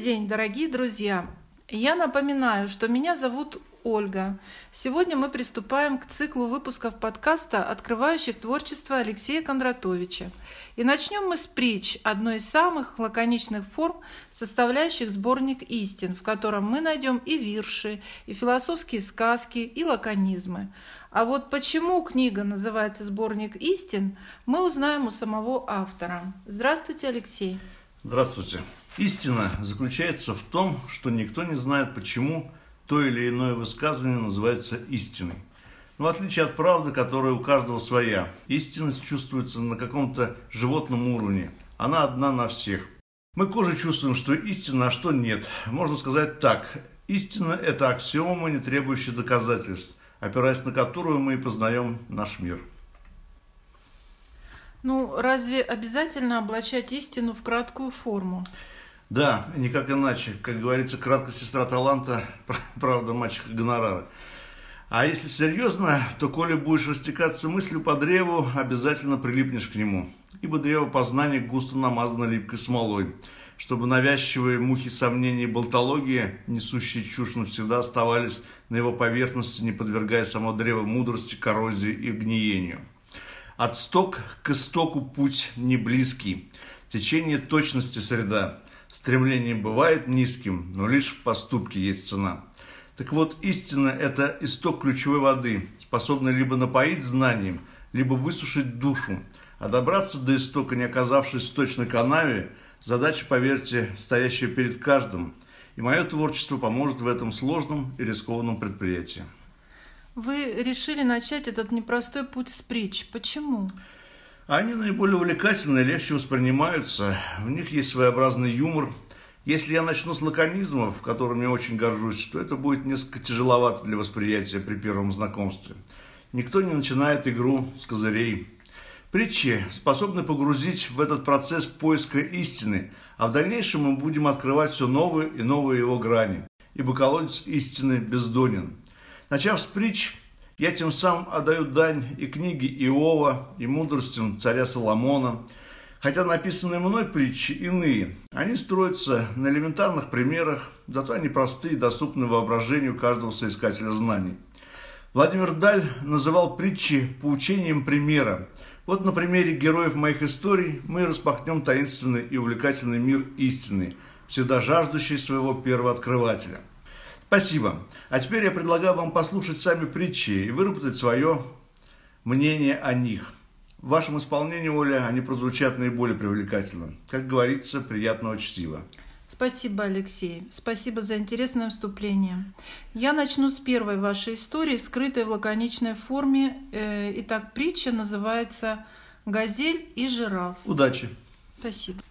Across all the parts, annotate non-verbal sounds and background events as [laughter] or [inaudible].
День, дорогие друзья! Я напоминаю, что меня зовут Ольга. Сегодня мы приступаем к циклу выпусков подкаста, открывающих творчество Алексея Кондратовича. И начнем мы с притч, одной из самых лаконичных форм, составляющих сборник истин, в котором мы найдем и вирши, и философские сказки, и лаконизмы. А вот почему книга называется «Сборник истин», мы узнаем у самого автора. Здравствуйте, Алексей. Здравствуйте. Истина заключается в том, что никто не знает, почему то или иное высказывание называется истиной. Но в отличие от правды, которая у каждого своя, истинность чувствуется на каком-то животном уровне. Она одна на всех. Мы кожей чувствуем, что истина, а что нет. Можно сказать так. Истина – это аксиома, не требующая доказательств, опираясь на которую мы и познаем наш мир. Ну, разве обязательно облачать истину в краткую форму? Да, никак иначе. Как говорится, краткая сестра таланта, [laughs] правда, мачеха гонорара. А если серьезно, то коли будешь растекаться мыслью по древу, обязательно прилипнешь к нему. Ибо древо познания густо намазано липкой смолой, чтобы навязчивые мухи сомнений и болтологии, несущие чушь навсегда, оставались на его поверхности, не подвергая само древо мудрости, коррозии и гниению. От сток к истоку путь не близкий, течение точности среда. Стремление бывает низким, но лишь в поступке есть цена. Так вот, истина – это исток ключевой воды, способный либо напоить знанием, либо высушить душу. А добраться до истока, не оказавшись в точной канаве, задача, поверьте, стоящая перед каждым. И мое творчество поможет в этом сложном и рискованном предприятии. Вы решили начать этот непростой путь с притч. Почему? Они наиболее увлекательны, легче воспринимаются. В них есть своеобразный юмор. Если я начну с лаконизмов, которыми я очень горжусь, то это будет несколько тяжеловато для восприятия при первом знакомстве. Никто не начинает игру с козырей. Притчи способны погрузить в этот процесс поиска истины, а в дальнейшем мы будем открывать все новые и новые его грани. Ибо колодец истины бездонен. Начав с притч, я тем самым отдаю дань и книге Иова, и мудростям царя Соломона, хотя написанные мной притчи иные. Они строятся на элементарных примерах, зато они простые и доступны воображению каждого соискателя знаний. Владимир Даль называл притчи поучением примера. Вот на примере героев моих историй мы распахнем таинственный и увлекательный мир истины, всегда жаждущий своего первооткрывателя. Спасибо. А теперь я предлагаю вам послушать сами притчи и выработать свое мнение о них. В вашем исполнении, Оля, они прозвучат наиболее привлекательно. Как говорится, приятного чтива. Спасибо, Алексей. Спасибо за интересное вступление. Я начну с первой вашей истории, скрытой в лаконичной форме. Э, итак, притча называется «Газель и жираф». Удачи. Спасибо.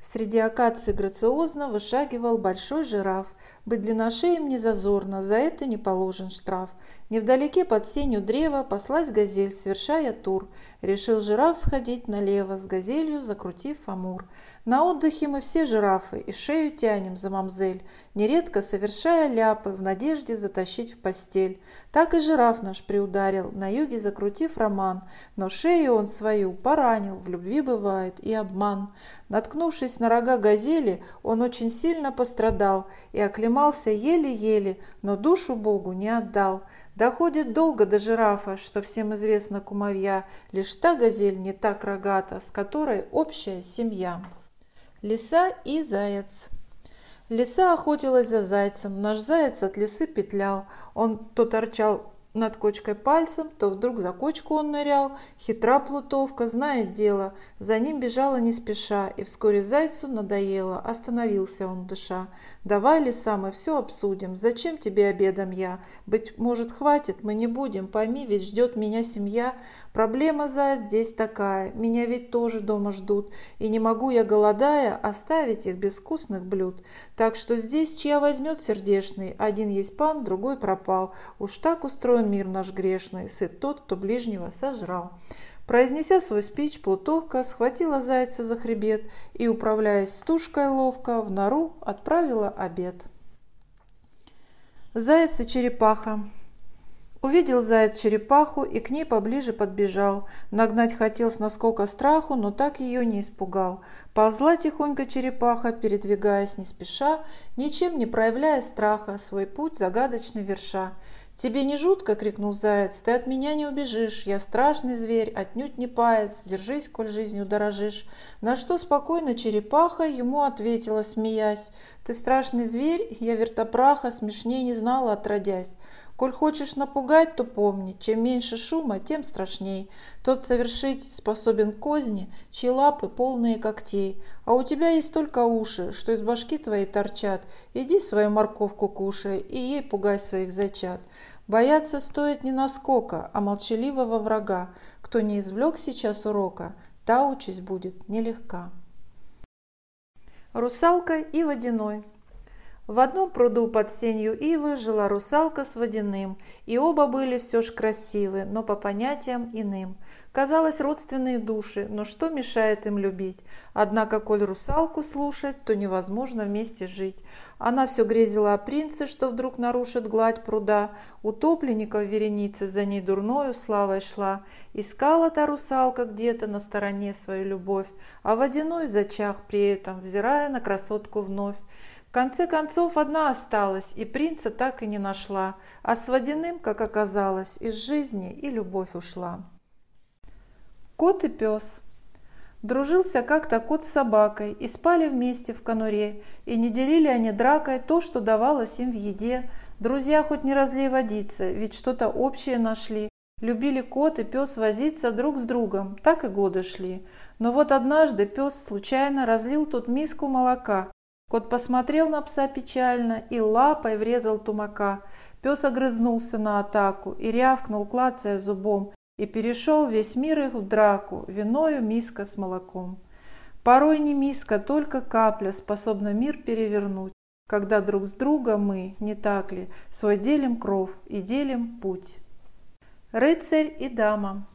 Среди акаций грациозно вышагивал большой жираф. Быть длинношеем не зазорно, за это не положен штраф. Невдалеке под сенью древа паслась газель, совершая тур. Решил жираф сходить налево, с газелью закрутив амур. На отдыхе мы все жирафы и шею тянем за мамзель, нередко совершая ляпы в надежде затащить в постель. Так и жираф наш приударил, на юге закрутив роман, но шею он свою поранил, в любви бывает и обман. Наткнувшись на рога газели, он очень сильно пострадал и оклемался еле-еле, но душу Богу не отдал. Доходит долго до жирафа, что всем известно кумовья, лишь та газель не так рогата, с которой общая семья. Лиса и заяц. Лиса охотилась за зайцем. Наш заяц от лисы петлял. Он то торчал над кочкой пальцем, то вдруг за кочку он нырял. Хитра плутовка, знает дело. За ним бежала не спеша, и вскоре зайцу надоело. Остановился он, дыша. «Давай, лиса, мы все обсудим. Зачем тебе обедом я? Быть может, хватит, мы не будем. Пойми, ведь ждет меня семья. Проблема, заяц, здесь такая. Меня ведь тоже дома ждут. И не могу я, голодая, оставить их без вкусных блюд. Так что здесь чья возьмет сердешный. Один есть пан, другой пропал. Уж так устроен мир наш грешный, сыт тот, кто ближнего сожрал. Произнеся свой спич, Плутовка схватила зайца за хребет и, управляясь стушкой ловко, в нору отправила обед. Заяц и черепаха. Увидел заяц черепаху и к ней поближе подбежал. Нагнать хотел с наскока страху, но так ее не испугал. Ползла тихонько черепаха, передвигаясь не спеша, ничем не проявляя страха, свой путь загадочный верша. «Тебе не жутко?» — крикнул заяц. «Ты от меня не убежишь. Я страшный зверь, отнюдь не паяц. Держись, коль жизнью дорожишь». На что спокойно черепаха ему ответила, смеясь. «Ты страшный зверь, я вертопраха, смешней не знала, отродясь. Коль хочешь напугать, то помни, чем меньше шума, тем страшней. Тот совершить способен козни, чьи лапы полные когтей. А у тебя есть только уши, что из башки твоей торчат. Иди свою морковку кушай и ей пугай своих зачат. Бояться стоит не наскока, а молчаливого врага. Кто не извлек сейчас урока, та участь будет нелегка. Русалка и водяной в одном пруду под сенью ивы жила русалка с водяным, и оба были все ж красивы, но по понятиям иным. Казалось, родственные души, но что мешает им любить? Однако, коль русалку слушать, то невозможно вместе жить. Она все грезила о принце, что вдруг нарушит гладь пруда. Утопленников вереницы за ней дурною славой шла. Искала та русалка где-то на стороне свою любовь, а водяной зачах при этом, взирая на красотку вновь. В конце концов, одна осталась, и принца так и не нашла, а с водяным, как оказалось, из жизни и любовь ушла. Кот и пес. Дружился как-то кот с собакой, и спали вместе в конуре, и не делили они дракой то, что давалось им в еде. Друзья хоть не разлей водиться, ведь что-то общее нашли. Любили кот и пес возиться друг с другом, так и годы шли. Но вот однажды пес случайно разлил тут миску молока, Кот посмотрел на пса печально и лапой врезал тумака. Пес огрызнулся на атаку и рявкнул, клацая зубом, и перешел весь мир их в драку, виною миска с молоком. Порой не миска, только капля способна мир перевернуть, когда друг с другом мы, не так ли, свой делим кров и делим путь. Рыцарь и дама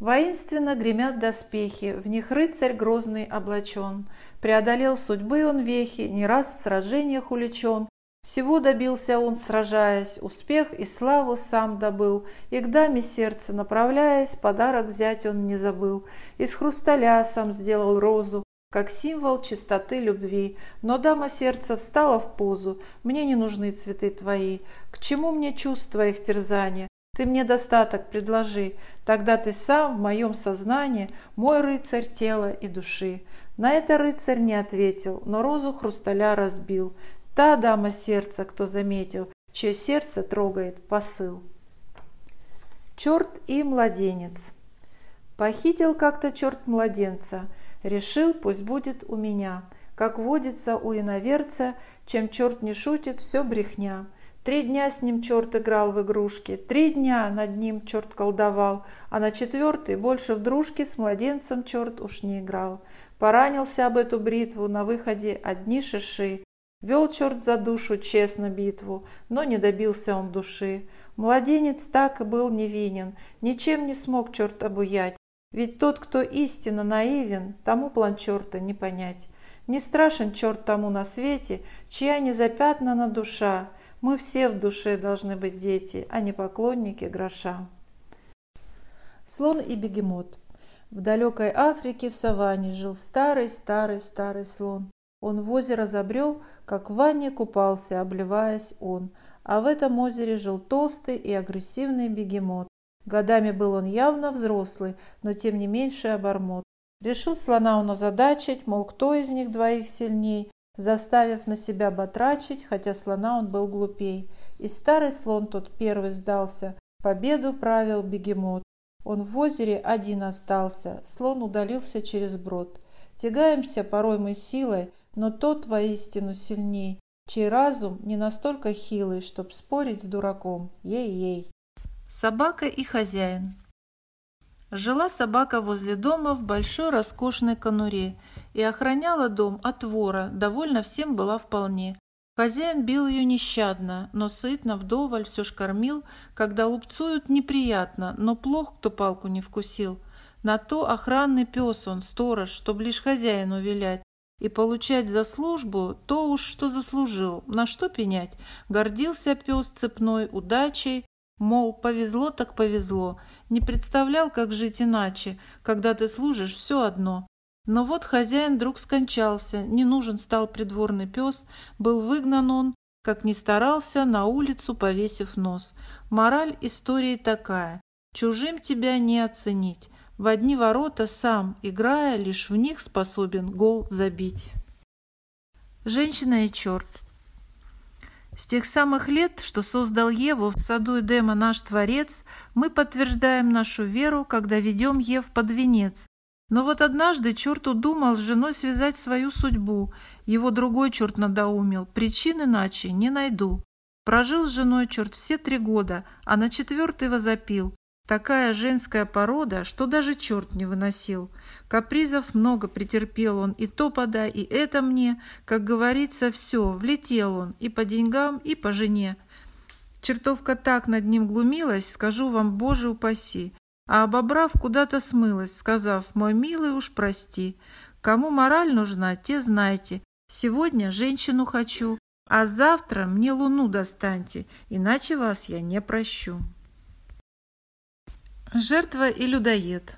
Воинственно гремят доспехи, в них рыцарь грозный облачен. Преодолел судьбы он вехи, не раз в сражениях уличен. Всего добился он, сражаясь, успех и славу сам добыл, и к даме сердце направляясь, подарок взять он не забыл. Из хрусталя сам сделал розу, как символ чистоты любви. Но дама сердца встала в позу, мне не нужны цветы твои, к чему мне чувства их терзания? Ты мне достаток предложи, тогда ты сам в моем сознании мой рыцарь тела и души. На это рыцарь не ответил, но розу хрусталя разбил. Та дама сердца, кто заметил, чье сердце трогает посыл. Черт и младенец. Похитил как-то черт младенца, решил, пусть будет у меня. Как водится у иноверца, чем черт не шутит, все брехня. Три дня с ним черт играл в игрушки, три дня над ним черт колдовал, а на четвертый больше в дружке с младенцем черт уж не играл. Поранился об эту бритву на выходе одни шиши. Вел черт за душу честно битву, но не добился он души. Младенец так и был невинен, ничем не смог черт обуять. Ведь тот, кто истинно наивен, тому план черта не понять. Не страшен черт тому на свете, чья не запятнана душа, мы все в душе должны быть дети, а не поклонники гроша. Слон и бегемот. В далекой Африке в саванне жил старый-старый-старый слон. Он в озеро забрел, как в ванне купался, обливаясь он. А в этом озере жил толстый и агрессивный бегемот. Годами был он явно взрослый, но тем не меньше обормот. Решил слона он озадачить, мол, кто из них двоих сильней, заставив на себя батрачить, хотя слона он был глупей. И старый слон тот первый сдался, победу правил бегемот. Он в озере один остался, слон удалился через брод. Тягаемся порой мы силой, но тот воистину сильней, чей разум не настолько хилый, чтоб спорить с дураком. Ей-ей. Собака и хозяин. Жила собака возле дома в большой роскошной конуре и охраняла дом от вора, довольно всем была вполне. Хозяин бил ее нещадно, но сытно, вдоволь, все ж кормил. Когда лупцуют, неприятно, но плох, кто палку не вкусил. На то охранный пес он, сторож, чтоб лишь хозяину вилять. И получать за службу то уж, что заслужил. На что пенять? Гордился пес цепной удачей, Мол, повезло так повезло, не представлял, как жить иначе, когда ты служишь все одно. Но вот хозяин вдруг скончался, не нужен стал придворный пес, был выгнан он, как ни старался, на улицу повесив нос. Мораль истории такая. Чужим тебя не оценить. В одни ворота сам, играя, лишь в них способен гол забить. Женщина и черт. С тех самых лет, что создал Еву в саду Эдема наш Творец, мы подтверждаем нашу веру, когда ведем Ев под венец. Но вот однажды черт удумал с женой связать свою судьбу. Его другой черт надоумил. Причин иначе не найду. Прожил с женой черт все три года, а на четвертый возопил. Такая женская порода, что даже черт не выносил. Капризов много претерпел он, и то подай, и это мне. Как говорится, все, влетел он и по деньгам, и по жене. Чертовка так над ним глумилась, скажу вам, боже упаси. А обобрав, куда-то смылась, сказав, мой милый уж прости. Кому мораль нужна, те знайте. Сегодня женщину хочу, а завтра мне луну достаньте, иначе вас я не прощу. Жертва и людоед.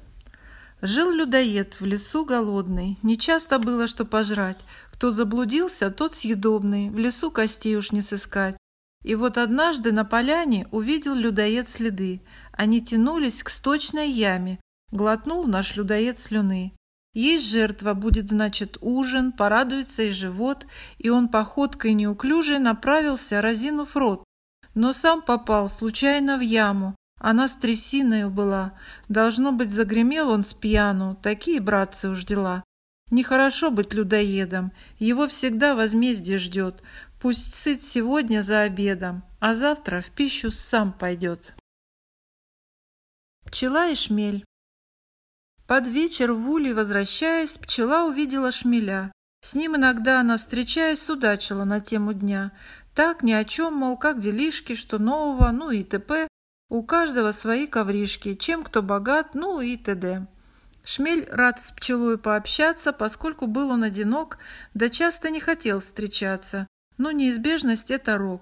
Жил людоед в лесу голодный, нечасто было что пожрать. Кто заблудился, тот съедобный, в лесу костей уж не сыскать. И вот однажды на поляне увидел людоед следы. Они тянулись к сточной яме. Глотнул наш людоед слюны. Есть жертва, будет, значит, ужин, порадуется и живот, и он походкой неуклюжей направился, разинув рот. Но сам попал случайно в яму, она с трясиною была. Должно быть, загремел он с пьяну. Такие, братцы, уж дела. Нехорошо быть людоедом. Его всегда возмездие ждет. Пусть сыт сегодня за обедом, а завтра в пищу сам пойдет. Пчела и шмель. Под вечер в улей возвращаясь, пчела увидела шмеля. С ним иногда она, встречаясь, судачила на тему дня. Так ни о чем, мол, как делишки, что нового, ну и т.п. У каждого свои ковришки, чем кто богат, ну и т.д. Шмель рад с пчелой пообщаться, поскольку был он одинок, да часто не хотел встречаться. Но неизбежность – это рок.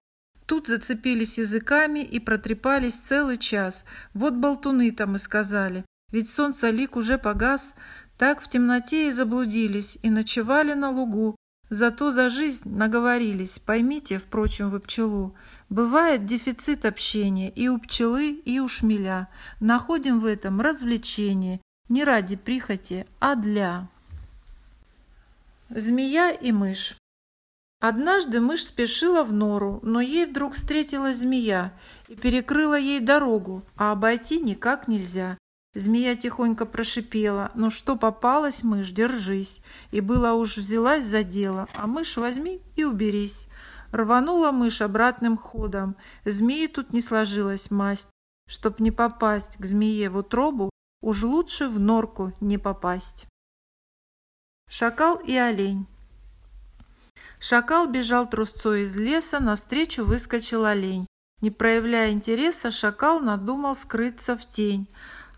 Тут зацепились языками и протрепались целый час. Вот болтуны там и сказали. Ведь солнце лик уже погас. Так в темноте и заблудились, и ночевали на лугу. Зато за жизнь наговорились, поймите, впрочем, вы пчелу. Бывает дефицит общения и у пчелы, и у шмеля. Находим в этом развлечение, не ради прихоти, а для. Змея и мышь. Однажды мышь спешила в нору, но ей вдруг встретилась змея и перекрыла ей дорогу, а обойти никак нельзя. Змея тихонько прошипела, «Ну что попалась, мышь, держись!» И была уж взялась за дело, а мышь возьми и уберись. Рванула мышь обратным ходом. Змеи тут не сложилась масть. Чтоб не попасть к змее в утробу, уж лучше в норку не попасть. Шакал и олень. Шакал бежал трусцой из леса, навстречу выскочил олень. Не проявляя интереса, шакал надумал скрыться в тень.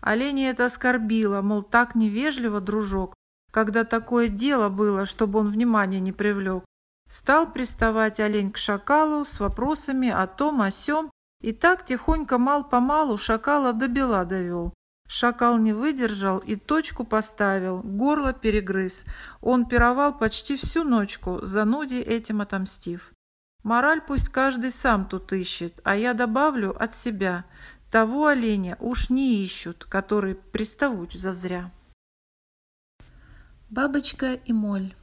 Оленя это оскорбило, мол, так невежливо, дружок, когда такое дело было, чтобы он внимания не привлек. Стал приставать олень к шакалу с вопросами о том, о сём, и так тихонько мал-помалу шакала до бела довел. Шакал не выдержал и точку поставил, горло перегрыз. Он пировал почти всю ночку, зануде этим отомстив. Мораль пусть каждый сам тут ищет, а я добавлю от себя. Того оленя уж не ищут, который приставуч зазря. Бабочка и моль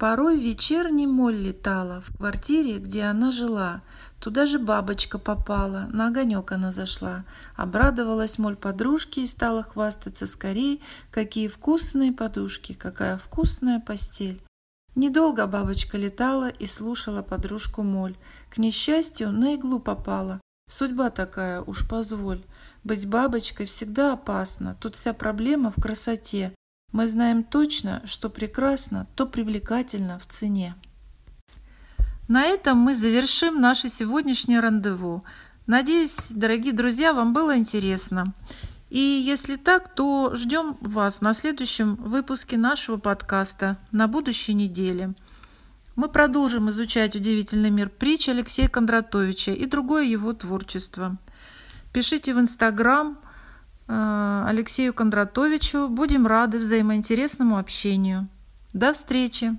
Порой вечерней моль летала в квартире, где она жила. Туда же бабочка попала, на огонек она зашла. Обрадовалась моль подружке и стала хвастаться скорей, какие вкусные подушки, какая вкусная постель. Недолго бабочка летала и слушала подружку моль. К несчастью, на иглу попала. Судьба такая, уж позволь. Быть бабочкой всегда опасно, тут вся проблема в красоте. Мы знаем точно, что прекрасно, то привлекательно в цене. На этом мы завершим наше сегодняшнее рандеву. Надеюсь, дорогие друзья, вам было интересно. И если так, то ждем вас на следующем выпуске нашего подкаста на будущей неделе. Мы продолжим изучать удивительный мир притч Алексея Кондратовича и другое его творчество. Пишите в Инстаграм Алексею Кондратовичу. Будем рады взаимоинтересному общению. До встречи!